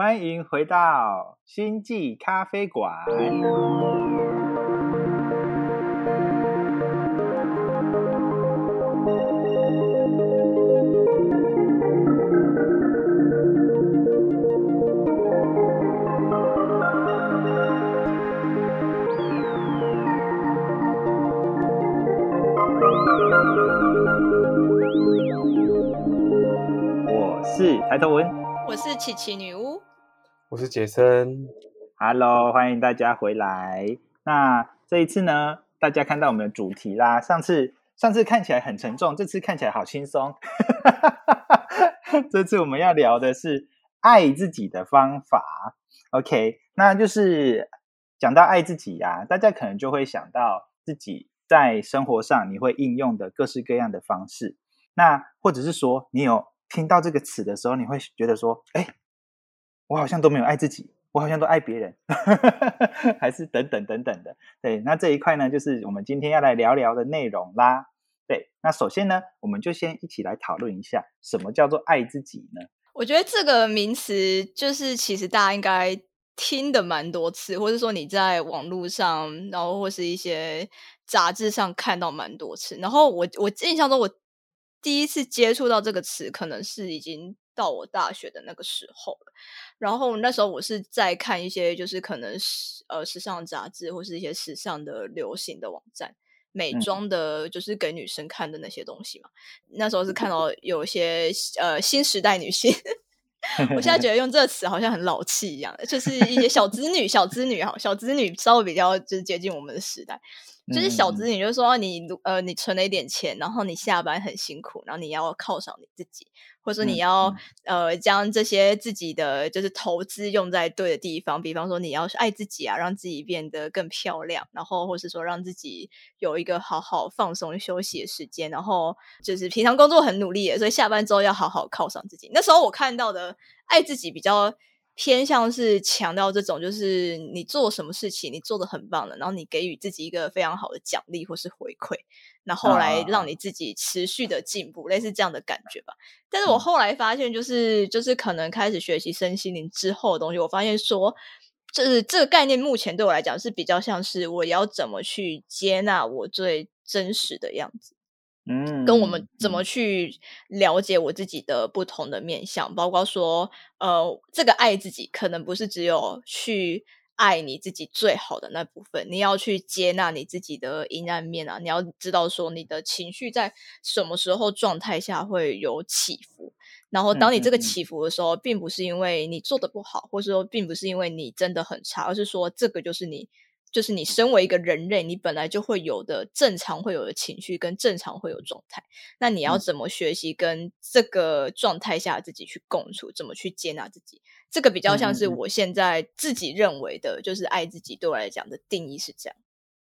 欢迎回到星际咖啡馆。我是抬头文我是琪琪女巫，我是杰森，，Hello，欢迎大家回来。那这一次呢，大家看到我们的主题啦。上次上次看起来很沉重，这次看起来好轻松。这次我们要聊的是爱自己的方法。OK，那就是讲到爱自己呀、大家可能就会想到自己在生活上你会应用的各式各样的方式。那或者是说，你有听到这个词的时候，你会觉得说，哎，我好像都没有爱自己，我好像都爱别人，还是等等等等的。对，那这一块呢，就是我们今天要来聊聊的内容啦。对，那首先呢，我们就先一起来讨论一下，什么叫做爱自己呢？我觉得这个名词就是其实大家应该听的蛮多次，或者说你在网络上，然后或是一些杂志上看到蛮多次。然后我我印象中，我第一次接触到这个词，可能是已经到我大学的那个时候了。然后那时候我是在看一些就是可能时呃时尚杂志或是一些时尚的流行的网站。美嗯妆的，就是给女生看的那些东西嘛。那时候是看到有一些呃新时代女性，我现在觉得用这个词好像很老气一样，就是一些小资女、小资女哈，小资女稍微比较就是接近我们的时代。就是小嗯资女，就是说你呃你存了一点钱，然后你下班很辛苦，然后你要犒赏你自己，或者你要、嗯呃将这些自己的就是投资用在对的地方，比方说你要爱自己啊，让自己变得更漂亮，然后或是说让自己有一个好好放松休息的时间，然后就是平常工作很努力，所以下班之后要好好犒赏自己。那时候我看到的爱自己比较。偏向是强调这种，就是你做什么事情，你做的很棒了，然后你给予自己一个非常好的奖励或是回馈，然后来啊让你自己持续的进步，类似这样的感觉吧。但是我嗯后来发现，就是就是可能开始学习身心灵之后的东西，我发现说，就是这个概念目前对我来讲是比较像是我要怎么去接纳我最真实的样子。嗯，跟我们怎么嗯去了解我自己的不同的面相，包括说，呃，这个爱自己可能不是只有去爱你自己最好的那部分，你要去接纳你自己的阴暗面啊，你要知道说你的情绪在什么时候状态下会有起伏。然后，当你这个起伏的时候，并不是因为你做的不好，或者说并不是因为你真的很差，而是说这个就是你就是你身为一个人类，你本来就会有的正常会有的情绪跟正常会有状态。那你要嗯怎么学习跟这个状态下自己去共处，怎么去接纳自己？这个比较像是我现在自己认为的，就是爱自己对我来讲的定义是这样。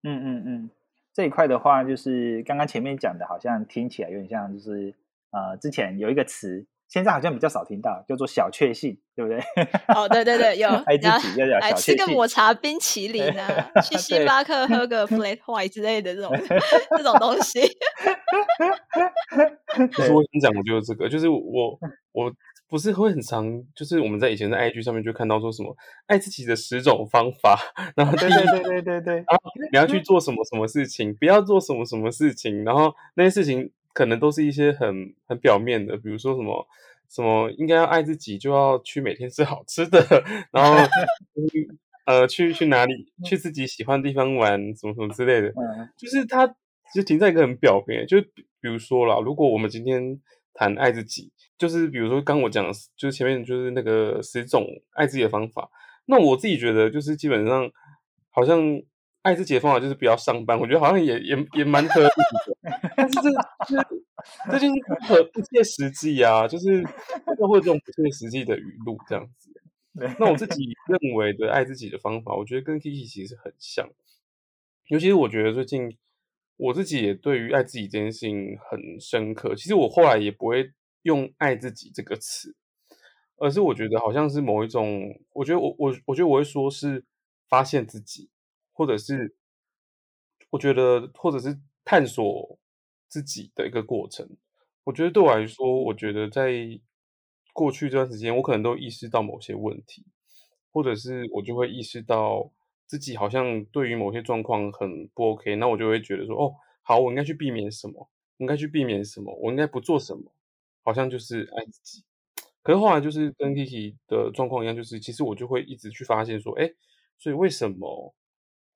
嗯嗯嗯，这一块的话，就是刚刚前面讲的，好像听起来有点像，就是呃，之前有一个词，现在好像比较少听到，叫做小确幸，对不对？哦，对对对，有爱自己要小确幸吃个抹茶冰淇淋啊，去星巴克喝个 flat white 之类的这种 这种东西。其实我想讲的就是这个，就是我我不是会很常，就是我们在以前的 IG 上面就看到说什么爱自己的十种方法，然后对对对对对对对对，你要去做什么什么事情，不要做什么什么事情，然后那些事情可能都是一些很很表面的，比如说什么什么应该要爱自己，就要去每天吃好吃的，然后 呃去去哪里去自己喜欢的地方玩，什么什么之类的，嗯。就是它就停在一个很表面，就比比如说啦，如果我们今天谈爱自己，就是比如说刚我讲的，就是前面就是那个十种爱自己的方法，那我自己觉得就是基本上好像爱自己的方法就是不要上班，我觉得好像也也也蛮合理的，但是这这这就是不合不切实际啊，就是会会有这种不切实际的语录这样子。那我自己认为的爱自己的方法，我觉得跟 Kiki 其实很像，尤其是我觉得最近我自己也对于爱自己这件事情很深刻。其实我后来也不会用“爱自己”这个词，而是我觉得好像是某一种，我觉得我我我觉得我会说是发现自己，或者是我觉得或者是探索自己的一个过程。我觉得对我来说，我觉得在过去这段时间，我可能都意识到某些问题，或者是我就会意识到自己好像对于某些状况很不 OK，那我就会觉得说，哦，好，我应该去避免什么，应该去避免什么，我应该不做什么，好像就是爱自己。可是后来就是跟 Kiki 的状况一样，就是其实我就会一直去发现说，哎，所以为什么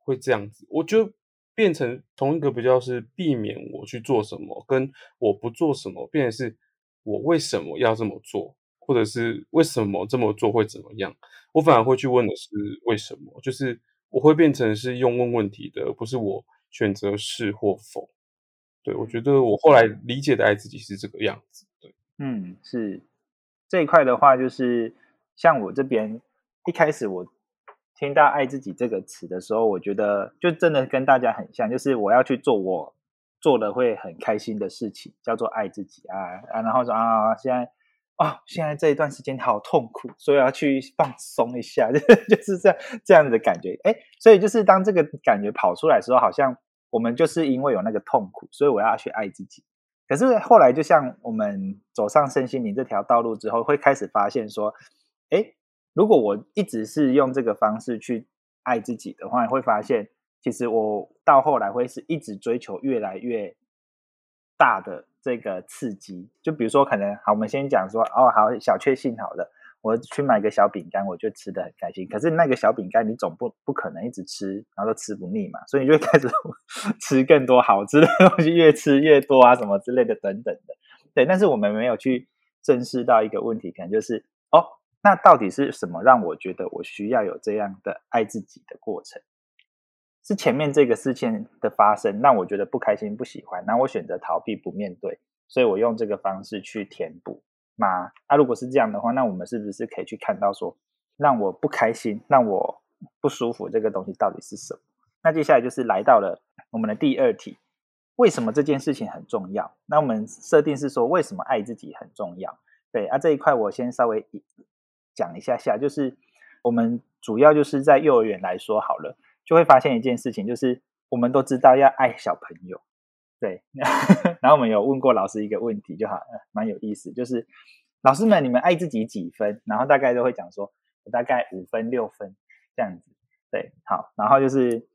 会这样子？我就变成同一个比较是避免我去做什么，跟我不做什么，变成是我为什么要这么做，或者是为什么这么做会怎么样？我反而会去问的是为什么，就是我会变成是用问问题的，而不是我选择是或否。对我觉得我后来理解的爱自己是这个样子。对，嗯，是。这一块的话，就是像我这边一开始我听到“爱自己”这个词的时候，我觉得就真的跟大家很像，就是我要去做我做了会很开心的事情，叫做爱自己啊啊！然后说啊，现在啊，现在这一段时间好痛苦，所以要去放松一下，就 就是这样这样子的感觉。哎，所以就是当这个感觉跑出来的时候，好像我们就是因为有那个痛苦，所以我要去爱自己。可是后来，就像我们走上身心灵这条道路之后，会开始发现说，哎，如果我一直是用这个方式去爱自己的话，会发现其实我到后来会是一直追求越来越大的这个刺激。就比如说，可能好，我们先讲说，哦，好，小确幸好了。我去买个小饼干，我就吃的很开心。可是那个小饼干，你总不不可能一直吃，然后都吃不腻嘛，所以你就开始 吃更多好吃的东西，越吃越多啊，什么之类的等等的。对，但是我们没有去正视到一个问题，可能就是哦，那到底是什么让我觉得我需要有这样的爱自己的过程？是前面这个事情的发生让我觉得不开心、不喜欢，那我选择逃避、不面对，所以我用这个方式去填补。吗？那如果是这样的话，那我们是不是可以去看到说，让我不开心、让我不舒服这个东西到底是什么？那接下来就是来到了我们的第二题：为什么这件事情很重要？那我们设定是说，为什么爱自己很重要？对啊，这一块我先稍微讲一下下，就是我们主要就是在幼儿园来说好了，就会发现一件事情，就是我们都知道要爱小朋友。对，然后我们有问过老师一个问题，就好，蛮有意思，就是老师们，你们爱自己几分？然后大概都会讲说，大概五分、六分这样子。对，好，然后就是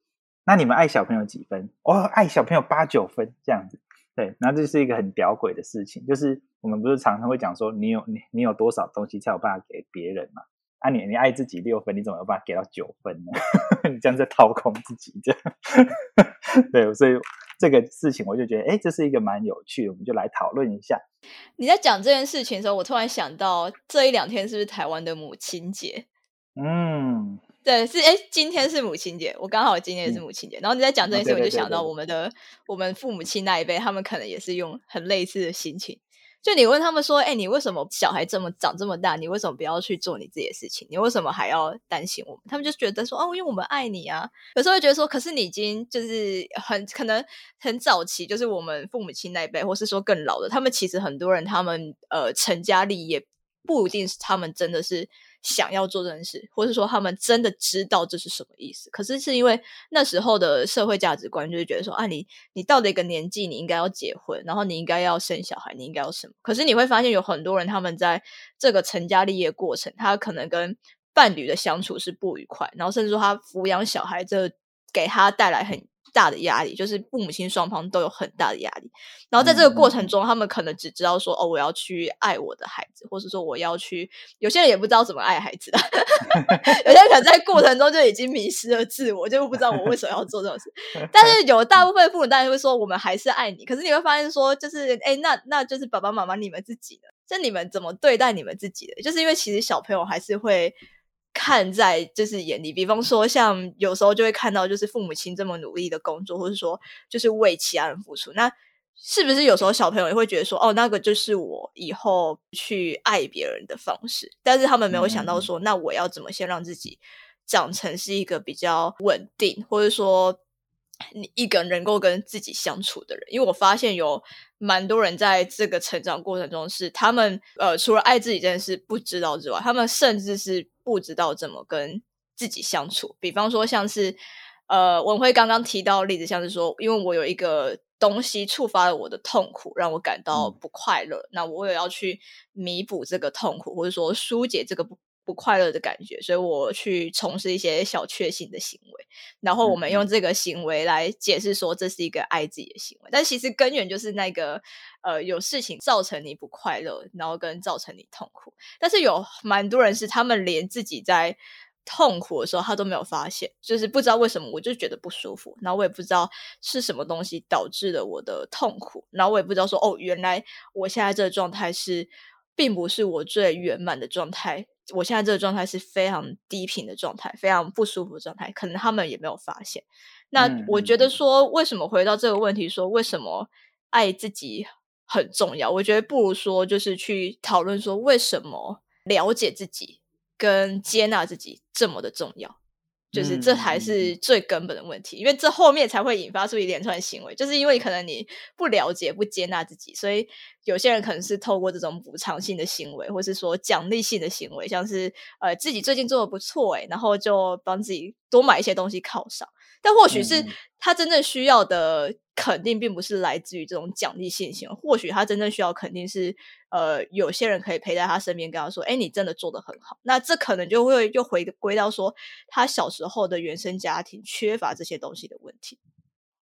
那你们爱小朋友几分？哦，爱小朋友八九分这样子。对，然后这是一个很屌鬼的事情，就是我们不是常常会讲说，你有你你有多少东西才有办法给别人嘛？啊，你你爱自己六分，你怎么有办法给到九分呢？你这样在掏空自己，这样。对，所以。这个事情我就觉得，哎，这是一个蛮有趣的，我们就来讨论一下。你在讲这件事情的时候，我突然想到，这一两天是不是台湾的母亲节？嗯，对，是哎，今天是母亲节，我刚好今天也是母亲节。然后你在讲这件事，我就想到我们的我们父母亲那一辈，他们可能也是用很类似的心情。就你问他们说：“哎，你为什么小孩这么长这么大，你为什么不要去做你自己的事情？你为什么还要担心我们？”他们就觉得说：“哦，因为我们爱你啊。”有时候会觉得说：“可是你已经就是很可能很早期，就是我们父母亲那一辈，或是说更老的，他们其实很多人他们呃成家立业，不一定是他们真的是。”想要做这件事，或是说他们真的知道这是什么意思，可是是因为那时候的社会价值观就是觉得说啊，你你到了一个年纪，你应该要结婚，然后你应该要生小孩，你应该要什么？可是你会发现有很多人他们在这个成家立业过程，他可能跟伴侣的相处是不愉快，然后甚至说他抚养小孩，这给他带来很。大的压力就是父母亲双方都有很大的压力，然后在这个过程中，他们可能只知道说哦，我要去爱我的孩子，或是说我要去，有些人也不知道怎么爱孩子的，有些人可能在过程中就已经迷失了自我，就不知道我为什么要做这种事。但是有大部分父母当然会说，我们还是爱你。可是你会发现说，就是哎，那那就是爸爸妈妈你们自己的，就你们怎么对待你们自己的？就是因为其实小朋友还是会。看在就是眼里，比方说像有时候就会看到，就是父母亲这么努力的工作，或者说就是为其他人付出，那是不是有时候小朋友也会觉得说，哦，那个就是我以后去爱别人的方式？但是他们没有想到说，那我要怎么先让自己长成是一个比较稳定，或者说你一个能够跟自己相处的人？因为我发现有蛮多人在这个成长过程中，是他们呃除了爱自己这件事不知道之外，他们甚至是。不知道怎么跟自己相处，比方说像是，呃，文辉刚刚提到例子，像是说，因为我有一个东西触发了我的痛苦，让我感到嗯不快乐。那我也要去弥补这个痛苦，或者说疏解这个不不快乐的感觉，所以我去从事一些小确幸的行为。然后我们嗯用这个行为来解释说这是一个爱自己的行为，但其实根源就是那个呃有事情造成你不快乐，然后跟造成你痛苦。但是有蛮多人是他们连自己在痛苦的时候他都没有发现，就是不知道为什么我就觉得不舒服，然后我也不知道是什么东西导致了我的痛苦，然后我也不知道说哦，原来我现在这个状态是并不是我最圆满的状态，我现在这个状态是非常低频的状态，非常不舒服的状态，可能他们也没有发现。那嗯我觉得说，为什么回到这个问题，说为什么爱自己很重要？我觉得不如说，就是去讨论说，为什么了解自己跟接纳自己这么的重要。就是这才是最根本的问题，因为这后面才会引发出一连串行为，就是因为可能你不了解、不接纳自己，所以有些人可能是透过这种补偿性的行为，或是说奖励性的行为，像是呃自己最近做的不错诶，然后就帮自己多买一些东西犒赏。但或许是他真正需要的肯定，并不是来自于这种奖励性行为，或许他真正需要肯定是呃有些人可以陪在他身边，跟他说：“哎，你真的做的很好。”那这可能就会又回归到说他小时候的原生家庭缺乏这些东西的问题。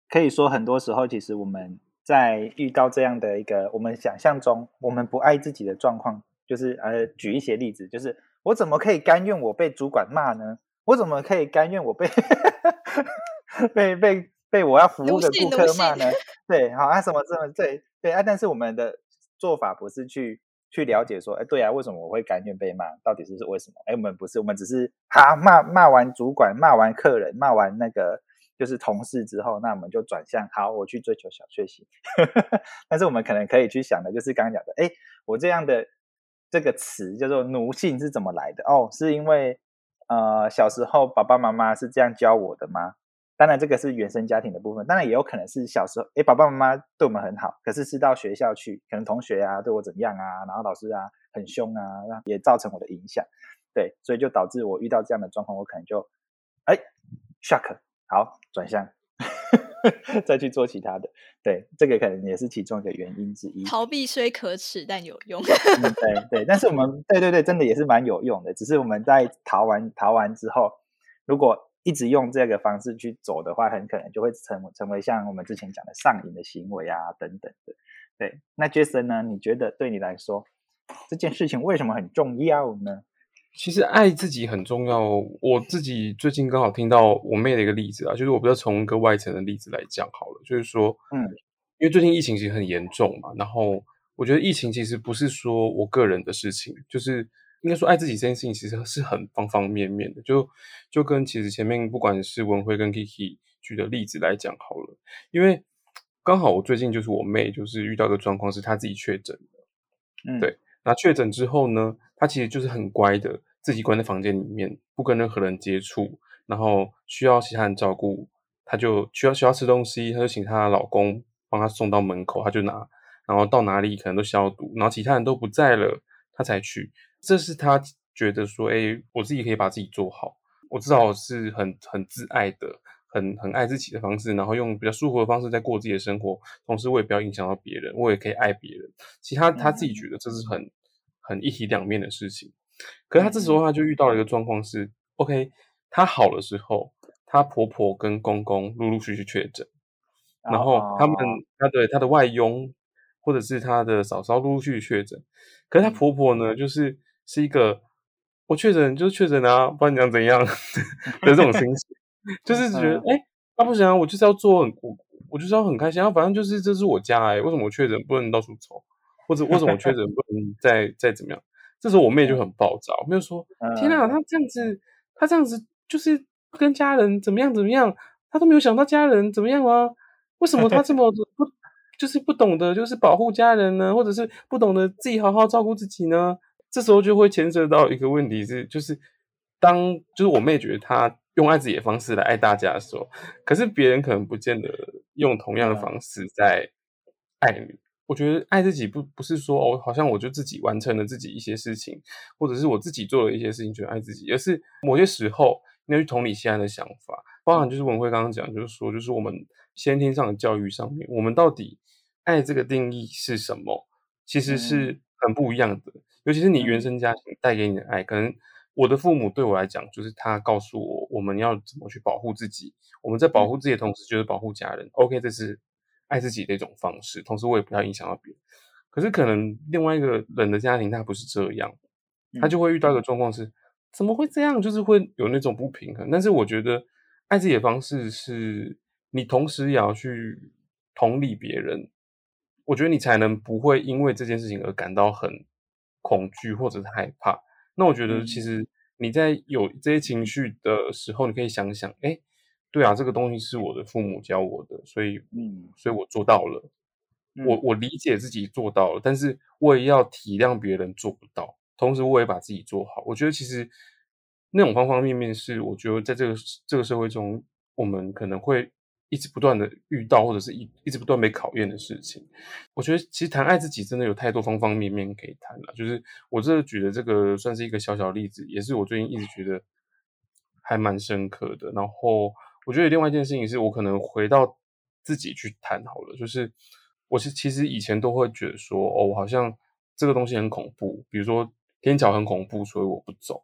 可以说，很多时候其实我们在遇到这样的一个我们想象中我们不爱自己的状况，就是呃，举一些例子，就是我怎么可以甘愿我被主管骂呢？我怎么可以甘愿我被 被被被我要服务的顾客骂呢？对，好啊，什么什么对对啊？但是我们的做法不是去去了解说，哎，对啊，为什么我会甘愿被骂？到底是是为什么？哎，我们不是，我们只是哈骂骂完主管，骂完客人，骂完那个就是同事之后，那我们就转向好，我去追求小确幸。但是我们可能可以去想的，就是刚刚讲的，哎，我这样的这个词叫做奴性是怎么来的？哦，是因为呃小时候爸爸妈妈是这样教我的吗？当然，这个是原生家庭的部分，当然也有可能是小时候，哎，爸爸妈妈对我们很好，可是是到学校去，可能同学啊对我怎样啊，然后老师啊很凶啊，那也造成我的影响，对，所以就导致我遇到这样的状况，我可能就，哎，shock，好，转向，再去做其他的，对，这个可能也是其中一个原因之一。逃避虽可耻，但有用。嗯，对对，但是我们对对对，真的也是蛮有用的。只是我们在逃完逃完之后，如果一直用这个方式去走的话，很可能就会成成为像我们之前讲的上瘾的行为啊等等的。对，那 Jason 呢？你觉得对你来说这件事情为什么很重要呢？其实爱自己很重要。我自己最近刚好听到我妹的一个例子啊，就是我比较从一个外层的例子来讲好了，就是说，嗯，因为最近疫情其实很严重嘛，然后我觉得疫情其实不是说我个人的事情，就是应该说爱自己这件事情其实是很方方面面的，就就跟其实前面不管是文辉跟 Kiki 举的例子来讲好了，因为刚好我最近就是我妹就是遇到一个状况是她自己确诊的，嗯，对那确诊之后呢，她其实就是很乖的，自己关在房间里面，不跟任何人接触，然后需要其他人照顾，她就需要需要吃东西，她就请她的老公帮她送到门口，她就拿，然后到哪里可能都消毒，然后其他人都不在了，她才去。这是他觉得说，哎，我自己可以把自己做好，我至少是很很自爱的。很很爱自己的方式，然后用比较舒服的方式在过自己的生活，同时我也不要影响到别人，我也可以爱别人。其他他自己觉得这是很很一体两面的事情，可是他这时候他就遇到了一个状况是，OK，他好的时候，他婆婆跟公公陆陆续续确诊，然后他们哦。他的他的外佣或者是他的嫂嫂陆陆续续确诊，可是他婆婆呢，就是是一个我确诊就是确诊啊，不然你想怎样 的这种心情。就是觉得，哎、欸，那、啊、不行啊，我就是要做很，我我就是要很开心啊，反正就是这是我家哎、欸，为什么我确诊不能到处走，或者为什么我确诊不能再再怎么样？这时候我妹就很暴躁，没有说，天啊，他这样子，他这样子就是跟家人怎么样怎么样，他都没有想到家人怎么样啊？为什么他这么不就是不懂得就是保护家人呢？或者是不懂得自己好好照顾自己呢？这时候就会牵涉到一个问题是，就是当就是我妹觉得她。用爱自己的方式来爱大家的时候，可是别人可能不见得用同样的方式在爱你。我觉得爱自己不不是说哦，好像我就自己完成了自己一些事情，或者是我自己做了一些事情，觉得爱自己，而是某些时候你要去同理现在的想法，包含就是文慧刚刚讲，就是说，就是我们先天上的教育上面，我们到底爱这个定义是什么，其实是很不一样的。尤其是你原生家庭带给你的爱，可能我的父母对我来讲，就是他告诉我我们要怎么去保护自己，我们在保护自己的同时，就是保护家人。OK，这是爱自己的一种方式，同时我也不要影响到别人。可是可能另外一个人的家庭，他不是这样，他就会遇到一个状况是，怎么会这样？就是会有那种不平衡。但是我觉得爱自己的方式是，你同时也要去同理别人，我觉得你才能不会因为这件事情而感到很。恐惧或者是害怕，那我觉得其实你在有这些情绪的时候，你可以想想，哎，对啊，这个东西是我的父母教我的，所以，嗯，所以我做到了，我我理解自己做到了，但是我也要体谅别人做不到，同时我也把自己做好。我觉得其实那种方方面面是，我觉得在这个这个社会中，我们可能会。一直不断的遇到，或者是一一直不断被考验的事情，我觉得其实谈爱自己真的有太多方方面面可以谈了。就是我这举的这个算是一个小小例子，也是我最近一直觉得还蛮深刻的。然后我觉得另外一件事情是我可能回到自己去谈好了，就是我是其实以前都会觉得说，哦，我好像这个东西很恐怖，比如说天桥很恐怖，所以我不走。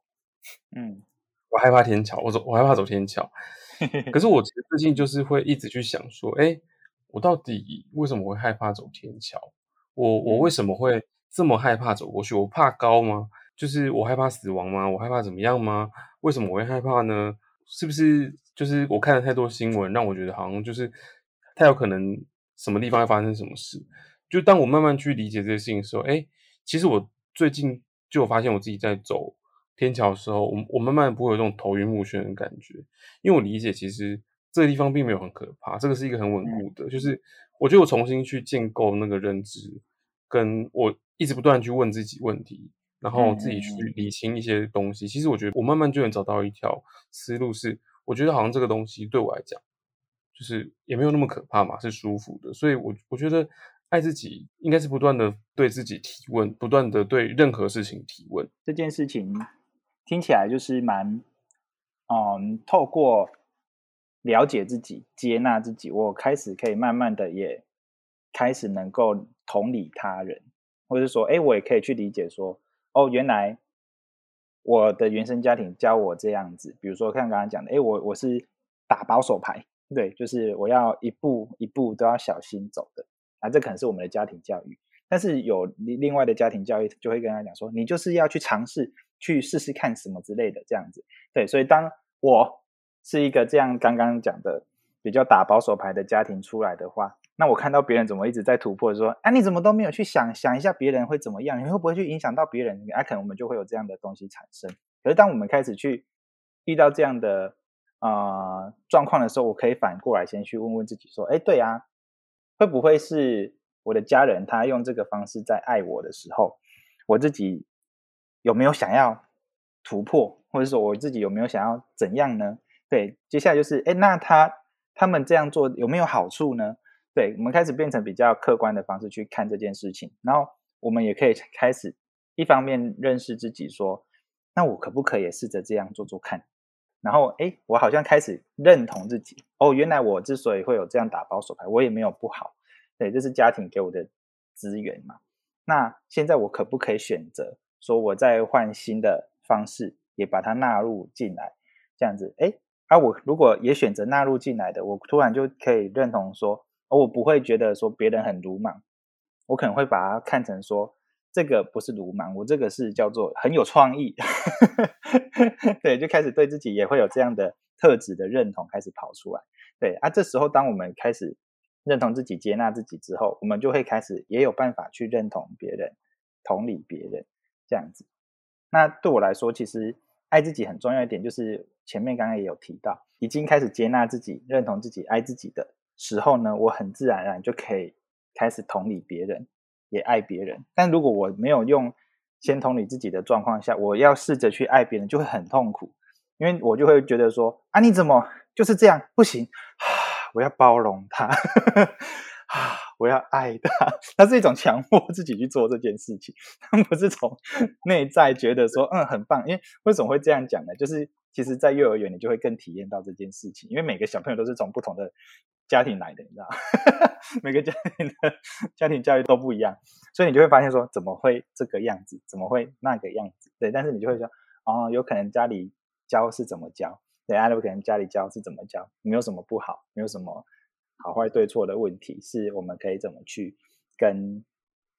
嗯，我害怕天桥，我走，我害怕走天桥。可是我其实最近就是会一直去想说，哎，我到底为什么会害怕走天桥？我我为什么会这么害怕走过去？我怕高吗？就是我害怕死亡吗？我害怕怎么样吗？为什么我会害怕呢？是不是就是我看了太多新闻，让我觉得好像就是太有可能什么地方会发生什么事？就当我慢慢去理解这些事情的时候，哎，其实我最近就发现我自己在走。天桥的时候，我我慢慢不会有这种头晕目眩的感觉，因为我理解其实这个地方并没有很可怕，这个是一个很稳固的。就是我觉得我重新去建构那个认知，跟我一直不断去问自己问题，然后自己去理清一些东西。其实我觉得我慢慢就能找到一条思路，是我觉得好像这个东西对我来讲，就是也没有那么可怕嘛，是舒服的。所以，我我觉得爱自己应该是不断的对自己提问，不断的对任何事情提问这件事情。听起来就是蛮，嗯，透过了解自己、接纳自己，我开始可以慢慢的也开始能够同理他人，或者说，哎，我也可以去理解说，哦，原来我的原生家庭教我这样子，比如说像刚刚讲的，哎，我我是打保守牌，对，就是我要一步一步都要小心走的，啊，这可能是我们的家庭教育，但是有另外的家庭教育就会跟他讲说，你就是要去尝试。去试试看什么之类的，这样子，对，所以当我是一个这样刚刚讲的比较打保守牌的家庭出来的话，那我看到别人怎么一直在突破，说，啊，你怎么都没有去想想一下别人会怎么样，你会不会去影响到别人？啊，可能我们就会有这样的东西产生。可是当我们开始去遇到这样的呃状况的时候，我可以反过来先去问问自己，说，哎，对啊，会不会是我的家人他用这个方式在爱我的时候，我自己？有没有想要突破，或者说我自己有没有想要怎样呢？对，接下来就是，哎，那他他们这样做有没有好处呢？对，我们开始变成比较客观的方式去看这件事情，然后我们也可以开始一方面认识自己，说，那我可不可以试着这样做做看？然后，哎，我好像开始认同自己，哦，原来我之所以会有这样打包手牌，我也没有不好，对，这是家庭给我的资源嘛。那现在我可不可以选择？说我再换新的方式，也把它纳入进来，这样子，哎，啊，我如果也选择纳入进来的，我突然就可以认同说，哦，我不会觉得说别人很鲁莽，我可能会把它看成说，这个不是鲁莽，我这个是叫做很有创意，对，就开始对自己也会有这样的特质的认同开始跑出来，对，啊，这时候当我们开始认同自己、接纳自己之后，我们就会开始也有办法去认同别人、同理别人。这样子，那对我来说，其实爱自己很重要一点，就是前面刚刚也有提到，已经开始接纳自己、认同自己、爱自己的时候呢，我很自然而然就可以开始同理别人，也爱别人。但如果我没有用先同理自己的状况下，我要试着去爱别人，就会很痛苦，因为我就会觉得说啊，你怎么就是这样不行？我要包容他，啊，我要爱他，他是一种强迫自己去做这件事情，他不是从内在觉得说嗯很棒。因为为什么会这样讲呢？就是其实，在幼儿园你就会更体验到这件事情，因为每个小朋友都是从不同的家庭来的，你知道，每个家庭的家庭教育都不一样，所以你就会发现说怎么会这个样子，怎么会那个样子？对，但是你就会说哦，有可能家里教是怎么教，对，有可能家里教是怎么教，没有什么不好，没有什么。好坏对错的问题，是我们可以怎么去跟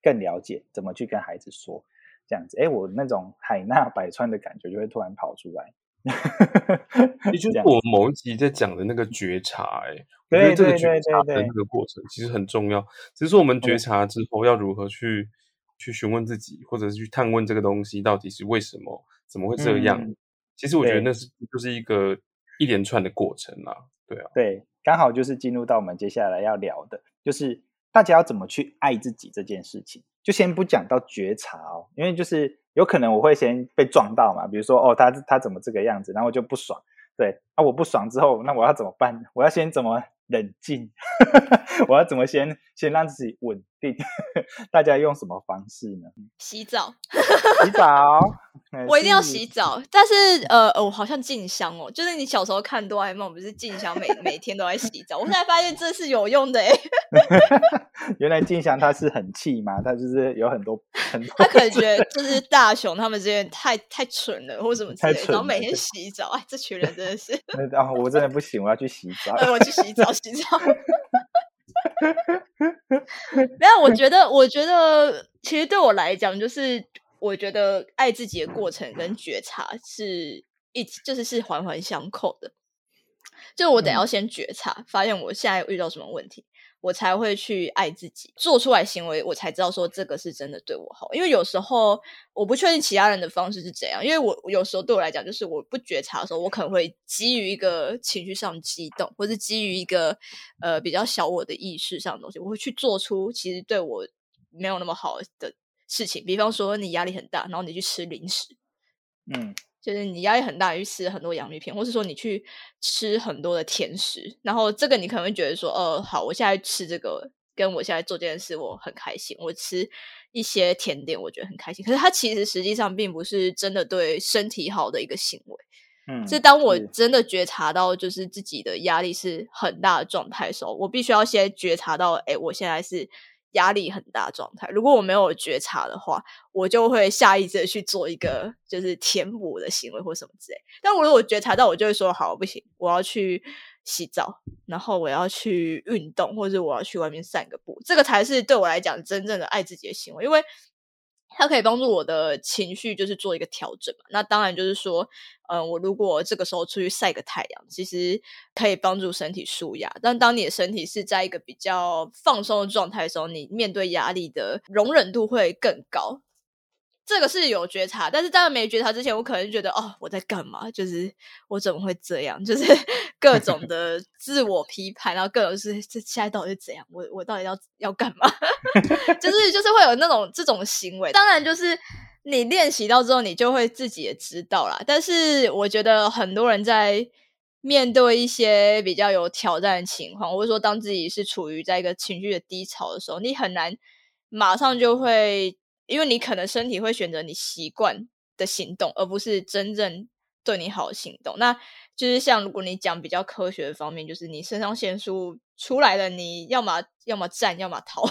更了解，怎么去跟孩子说这样子。哎，我那种海纳百川的感觉就会突然跑出来。也 就是我某一集在讲的那个觉察，哎，我觉得这个觉察的那个过程其实很重要。只是说我们觉察之后要如何去去询问自己，或者是去探问这个东西到底是为什么，怎么会这样？其实我觉得那是就是一个一连串的过程啦。对啊，对。刚好就是进入到我们接下来要聊的，就是大家要怎么去爱自己这件事情。就先不讲到觉察哦，因为就是有可能我会先被撞到嘛，比如说哦，他他怎么这个样子，然后我就不爽。对，那我不爽之后，那我要怎么办？我要先怎么？冷静，我要怎么先先让自己稳定？大家用什么方式呢？洗澡，洗澡，我一定要洗澡。但是呃，我好像静香哦，就是你小时候看哆啦 A 梦，不是静香每每天都在洗澡。我现在发现这是有用的哎。原来静香他是很气嘛，他就是有很多很多。他可能觉得就是大雄他们这边太太蠢了，或什么之类的，然后每天洗澡。哎，这群人真的是。然后我真的不行，我要去洗澡。我去洗澡。洗澡，没有。我觉得，我觉得，其实对我来讲，就是我觉得爱自己的过程跟觉察是一，就是是环环相扣的。就我得要先觉察，发现我现在遇到什么问题。我才会去爱自己，做出来行为，我才知道说这个是真的对我好。因为有时候我不确定其他人的方式是怎样，因为我有时候对我来讲，就是我不觉察的时候，我可能会基于一个情绪上激动，或是基于一个呃比较小我的意识上的东西，我会去做出其实对我没有那么好的事情。比方说，你压力很大，然后你去吃零食，嗯。就是你压力很大，去吃很多洋芋片，或是说你去吃很多的甜食，然后这个你可能会觉得说，呃，好，我现在吃这个，跟我现在做这件事，我很开心。我吃一些甜点，我觉得很开心。可是它其实实际上并不是真的对身体好的一个行为。嗯，是当我真的觉察到，就是自己的压力是很大的状态的时候，我必须要先觉察到，哎，我现在是。压力很大状态，如果我没有觉察的话，我就会下意识的去做一个就是填补的行为或什么之类。但我如果觉察到，我就会说好，不行，我要去洗澡，然后我要去运动，或者我要去外面散个步，这个才是对我来讲真正的爱自己的行为，因为。它可以帮助我的情绪，就是做一个调整嘛。那当然就是说，嗯，我如果这个时候出去晒个太阳，其实可以帮助身体舒压。但当你的身体是在一个比较放松的状态的时候，你面对压力的容忍度会更高。这个是有觉察，但是在没觉察之前，我可能觉得哦，我在干嘛？就是我怎么会这样？就是各种的自我批判，然后各种是这现在到底是怎样？我我到底要要干嘛？就是就是会有那种这种行为。当然，就是你练习到之后，你就会自己也知道啦。但是我觉得很多人在面对一些比较有挑战的情况，或者说当自己是处于在一个情绪的低潮的时候，你很难马上就会。因为你可能身体会选择你习惯的行动，而不是真正对你好的行动。那就是像如果你讲比较科学的方面，就是你肾上腺素出来了，你要么要么战，要么逃，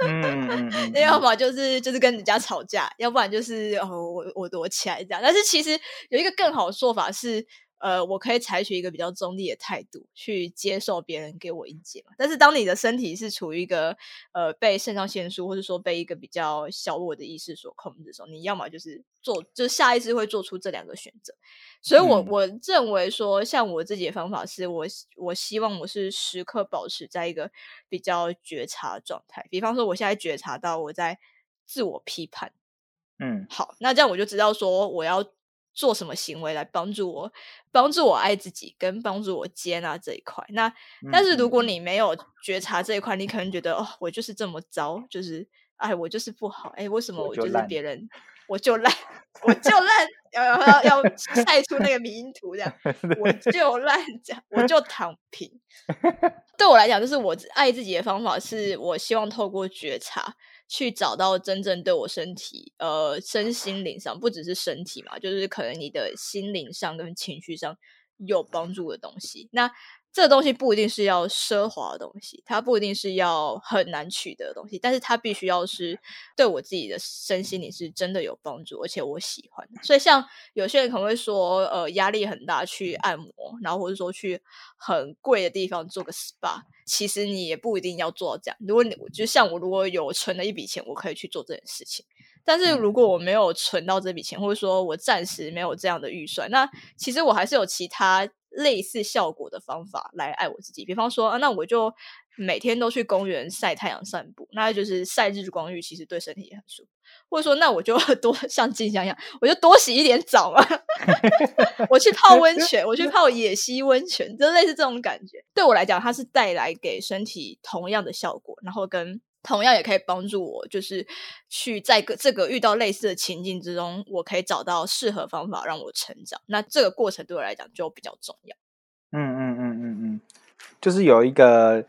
嗯，要么就是就是跟人家吵架，要不然就是哦我我躲起来这样。但是其实有一个更好的说法是。呃，我可以采取一个比较中立的态度去接受别人给我意见嘛。但是当你的身体是处于一个呃被肾上腺素或者说被一个比较小我的意识所控制的时候，你要么就是做，就下意识会做出这两个选择。所以，我我认为说，像我自己的方法是，我我希望我是时刻保持在一个比较觉察的状态。比方说，我现在觉察到我在自我批判，嗯，好，那这样我就知道说我要。做什么行为来帮助我，帮助我爱自己，跟帮助我接纳这一块？那但是如果你没有觉察这一块，你可能觉得哦，我就是这么糟，就是哎，我就是不好，哎，为什么我就是别人，我就烂，我就烂，要要要晒出那个迷因图这样，我就烂这样，我就躺平。对我来讲，就是我爱自己的方法，是 我希望透过觉察去找到真正对我身体、呃身心灵上，不只是身体嘛，就是可能你的心灵上跟情绪上有帮助的东西。那这个东西不一定是要奢华的东西，它不一定是要很难取得的东西，但是它必须要是对我自己的身心灵是真的有帮助，而且我喜欢。所以，像有些人可能会说，呃，压力很大去按摩，然后或者说去很贵的地方做个 SPA，其实你也不一定要做到这样。如果你就像我，如果有存了一笔钱，我可以去做这件事情。但是如果我没有存到这笔钱，或者说我暂时没有这样的预算，那其实我还是有其他。类似效果的方法来爱我自己，比方说啊，那我就每天都去公园晒太阳散步，那就是晒日光浴，其实对身体也很舒服。或者说，那我就 多 像静香一样，我就多洗一点澡嘛，我去泡温泉，我去泡野溪温泉，就类似这种感觉。对我来讲，它是带来给身体同样的效果，然后跟。同样也可以帮助我，就是去在个这个遇到类似的情境之中，我可以找到适合方法让我成长。那这个过程对我来讲就比较重要。嗯嗯嗯嗯嗯，就是有一个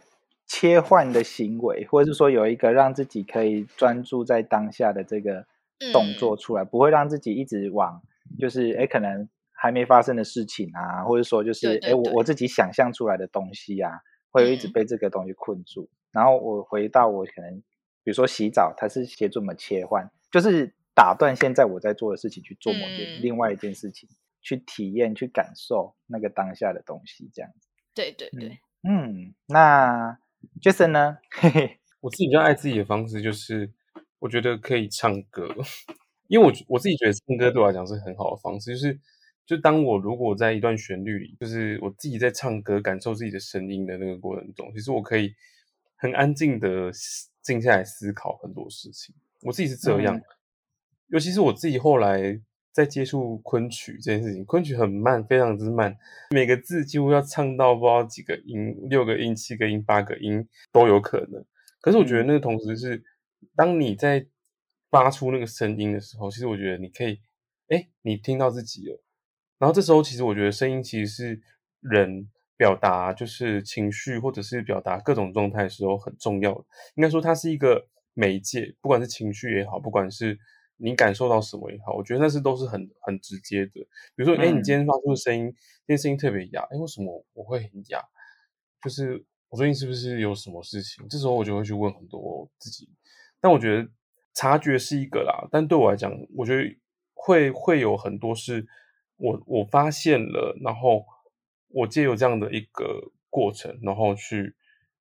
切换的行为，或者是说有一个让自己可以专注在当下的这个动作出来，不会让自己一直往就是哎可能还没发生的事情啊，或者说就是哎我我自己想象出来的东西啊，会一直被这个东西困住。然后我回到我可能，比如说洗澡，它是协助我们切换，就是打断现在我在做的事情，去做某件另外一件事情，去体验、去感受那个当下的东西，这样子。对对对，嗯，那 Jason 呢？我自己比较爱自己的方式，就是我觉得可以唱歌，因为我我自己觉得唱歌对我来讲是很好的方式，就是就当我如果在一段旋律里，就是我自己在唱歌，感受自己的声音的那个过程中，其实我可以。很安静的静下来思考很多事情，我自己是这样。尤其是我自己后来在接触昆曲这件事情，昆曲很慢，非常之慢，每个字几乎要唱到不知道几个音，六个音、七个音、八个音都有可能。可是我觉得那个同时是，当你在发出那个声音的时候，其实我觉得你可以，哎，你听到自己了。然后这时候，其实我觉得声音其实是人。表达就是情绪，或者是表达各种状态的时候很重要的。应该说，它是一个媒介，不管是情绪也好，不管是你感受到什么也好，我觉得那是都是很很直接的。比如说，哎，你今天发出的声音，今天声音特别哑，哎，为什么我会很哑？就是我最近是不是有什么事情？这时候我就会去问很多自己。但我觉得察觉是一个啦，但对我来讲，我觉得会会有很多是我我发现了，然后。我借由这样的一个过程，然后去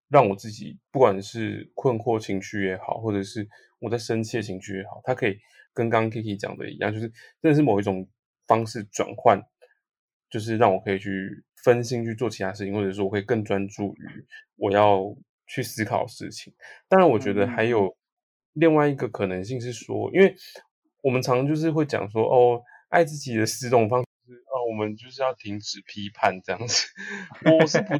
让我自己，不管是困惑情绪也好，或者是我在生气的情绪也好，它可以跟刚刚 Kiki 讲的一样，就是真的是某一种方式转换，就是让我可以去分心去做其他事情，或者说我会更专注于我要去思考事情。当然，我觉得还有另外一个可能性是说，因为我们常常就是会讲说，哦，爱自己的十种方。啊，我们就是要停止批判这样子。我是不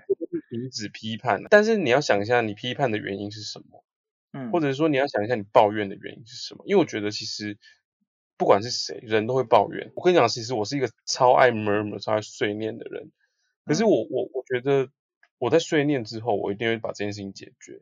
停止批判，但是你要想一下，你批判的原因是什么？嗯，或者说你要想一下，你抱怨的原因是什么？因为我觉得其实不管是谁，人都会抱怨。我跟你讲，其实我是一个超爱 murmur、超爱碎念的人。可是我我我觉得我在碎念之后，我一定会把这件事情解决。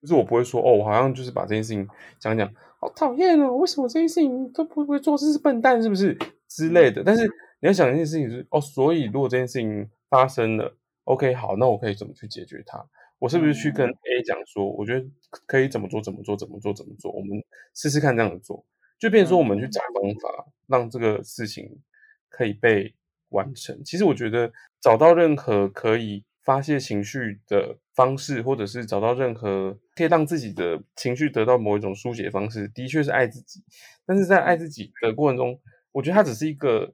就是我不会说哦，我好像就是把这件事情讲讲，好讨厌哦，为什么这件事情都不会做？这是笨蛋是不是之类的？但是。你要想一件事情是哦，所以如果这件事情发生了，OK，好，那我可以怎么去解决它？我是不是去跟 A 讲说，我觉得可以怎么做，怎么做，怎么做，怎么做？我们试试看这样子做，就变成说我们去找方法，让这个事情可以被完成。其实我觉得找到任何可以发泄情绪的方式，或者是找到任何可以让自己的情绪得到某一种疏解方式，的确是爱自己。但是在爱自己的过程中，我觉得它只是一个。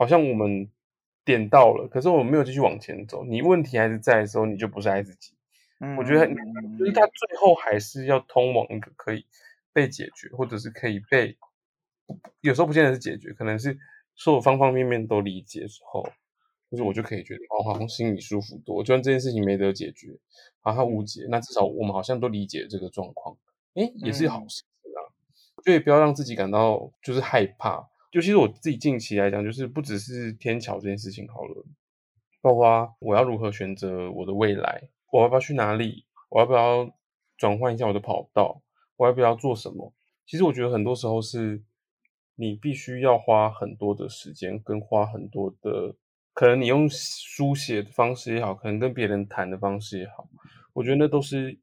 好像我们点到了，可是我们没有继续往前走。你问题还是在的时候，你就不是爱自己。嗯，我觉得就是他最后还是要通往一个可以被解决，或者是可以被有时候不见得是解决，可能是所有方方面面都理解之后，就是我就可以觉得哦，好像心里舒服多。就算这件事情没得解决，啊，他无解，那至少我们好像都理解这个状况，哎，也是好事啊。所以不要让自己感到就是害怕。就其实我自己近期来讲，就是不只是天桥这件事情好了，包括我要如何选择我的未来，我要不要去哪里，我要不要转换一下我的跑道，我要不要做什么？其实我觉得很多时候是你必须要花很多的时间，跟花很多的，可能你用书写的方式也好，可能跟别人谈的方式也好，我觉得那都是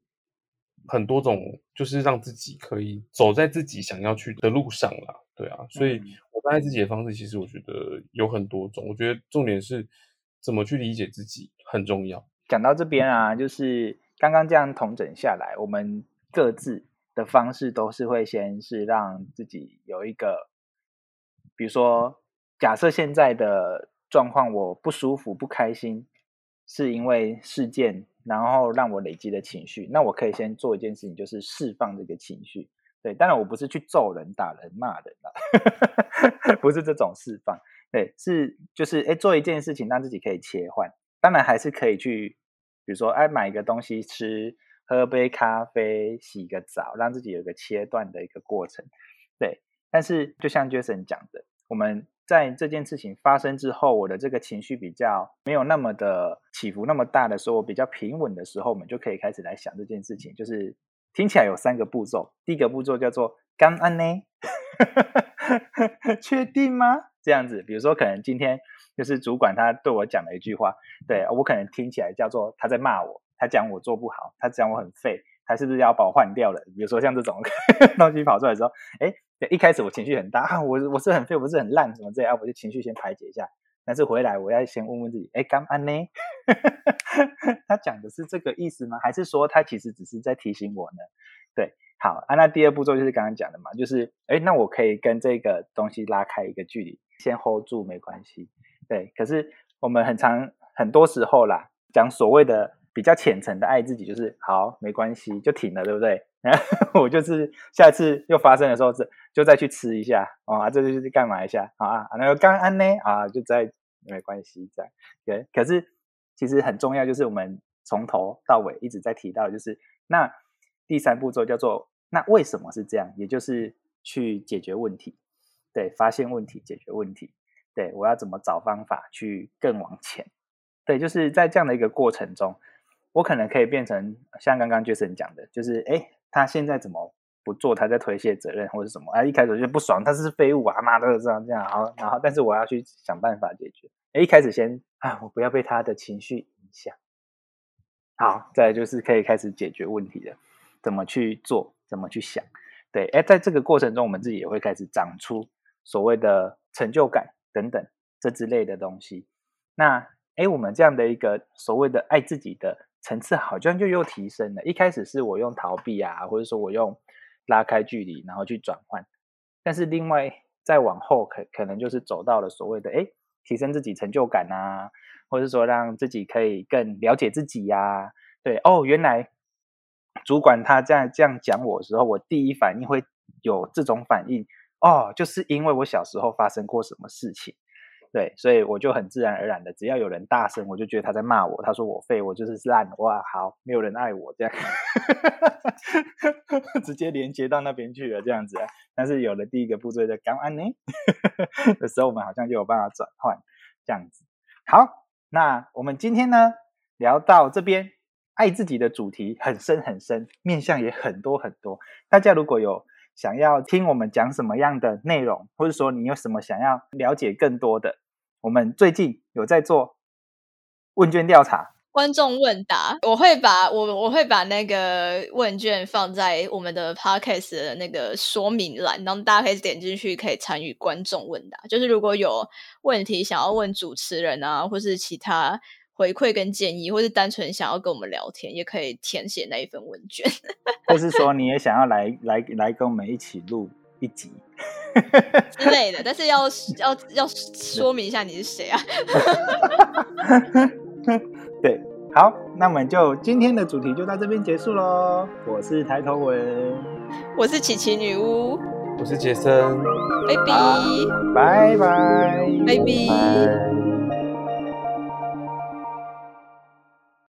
很多种，就是让自己可以走在自己想要去的路上了。对啊，所以我爱自己的方式，其实我觉得有很多种。我觉得重点是怎么去理解自己很重要。讲到这边啊，就是刚刚这样统整下来，我们各自的方式都是会先是让自己有一个，比如说，假设现在的状况我不舒服、不开心，是因为事件，然后让我累积的情绪，那我可以先做一件事情，就是释放这个情绪。对，当然我不是去揍人、打人、骂人啦，不是这种释放。对，是就是哎，做一件事情让自己可以切换。当然还是可以去，比如说哎，买一个东西吃，喝杯咖啡，洗个澡，让自己有一个切断的一个过程。对，但是就像 Jason 讲的，我们在这件事情发生之后，我的这个情绪比较没有那么的起伏那么大的时候，我比较平稳的时候，我们就可以开始来想这件事情，就是。听起来有三个步骤，第一个步骤叫做“干安呢”，确定吗？这样子，比如说，可能今天就是主管他对我讲了一句话，对我可能听起来叫做他在骂我，他讲我做不好，他讲我很废，他是不是要把我换掉了？比如说像这种 东西跑出来的时候，哎，一开始我情绪很大，我我是很废，我是很烂，什么这样，我就情绪先排解一下。但是回来我要先问问自己，哎，刚安呢？他讲的是这个意思吗？还是说他其实只是在提醒我呢？对，好，啊，那第二步骤就是刚刚讲的嘛，就是，哎，那我可以跟这个东西拉开一个距离，先 hold 住没关系。对，可是我们很长很多时候啦，讲所谓的比较浅层的爱自己，就是好没关系就停了，对不对？我就是下次又发生的时候，是就再去吃一下啊，这就是干嘛一下好啊？那个刚安呢啊，就再。没关系，这样对。可是其实很重要，就是我们从头到尾一直在提到，就是那第三步骤叫做那为什么是这样？也就是去解决问题，对，发现问题，解决问题，对我要怎么找方法去更往前？对，就是在这样的一个过程中，我可能可以变成像刚刚 Jason 讲的，就是哎，他现在怎么？不做，他在推卸责任或者什么？哎，一开始就不爽，他是废物啊，妈的这样这样，好，然后但是我要去想办法解决。一开始先啊，我不要被他的情绪影响。好，再就是可以开始解决问题了，怎么去做，怎么去想？对，哎，在这个过程中，我们自己也会开始长出所谓的成就感等等这之类的东西。那哎，我们这样的一个所谓的爱自己的层次，好像就又提升了。一开始是我用逃避啊，或者说我用。拉开距离，然后去转换，但是另外再往后，可可能就是走到了所谓的哎，提升自己成就感啊，或者说让自己可以更了解自己呀。对哦，原来主管他在这样讲我的时候，我第一反应会有这种反应哦，就是因为我小时候发生过什么事情。对，所以我就很自然而然的，只要有人大声，我就觉得他在骂我。他说我废，我就是烂。哇，好，没有人爱我这样，直接连接到那边去了这样子。但是有了第一个步骤的刚安呢 的时候，我们好像就有办法转换这样子。好，那我们今天呢聊到这边，爱自己的主题很深很深，面向也很多很多。大家如果有。想要听我们讲什么样的内容，或者说你有什么想要了解更多的，我们最近有在做问卷调查，观众问答，我会把我我会把那个问卷放在我们的 podcast 的那个说明栏，然后大家可以点进去，可以参与观众问答。就是如果有问题想要问主持人啊，或是其他。回馈跟建议，或是单纯想要跟我们聊天，也可以填写那一份问卷。或是说你也想要来来来跟我们一起录一集之类的，但是要 要要说明一下你是谁啊？对，好，那我们就今天的主题就到这边结束喽。我是抬头文，我是琪琪女巫，我是杰森，baby，拜拜，baby。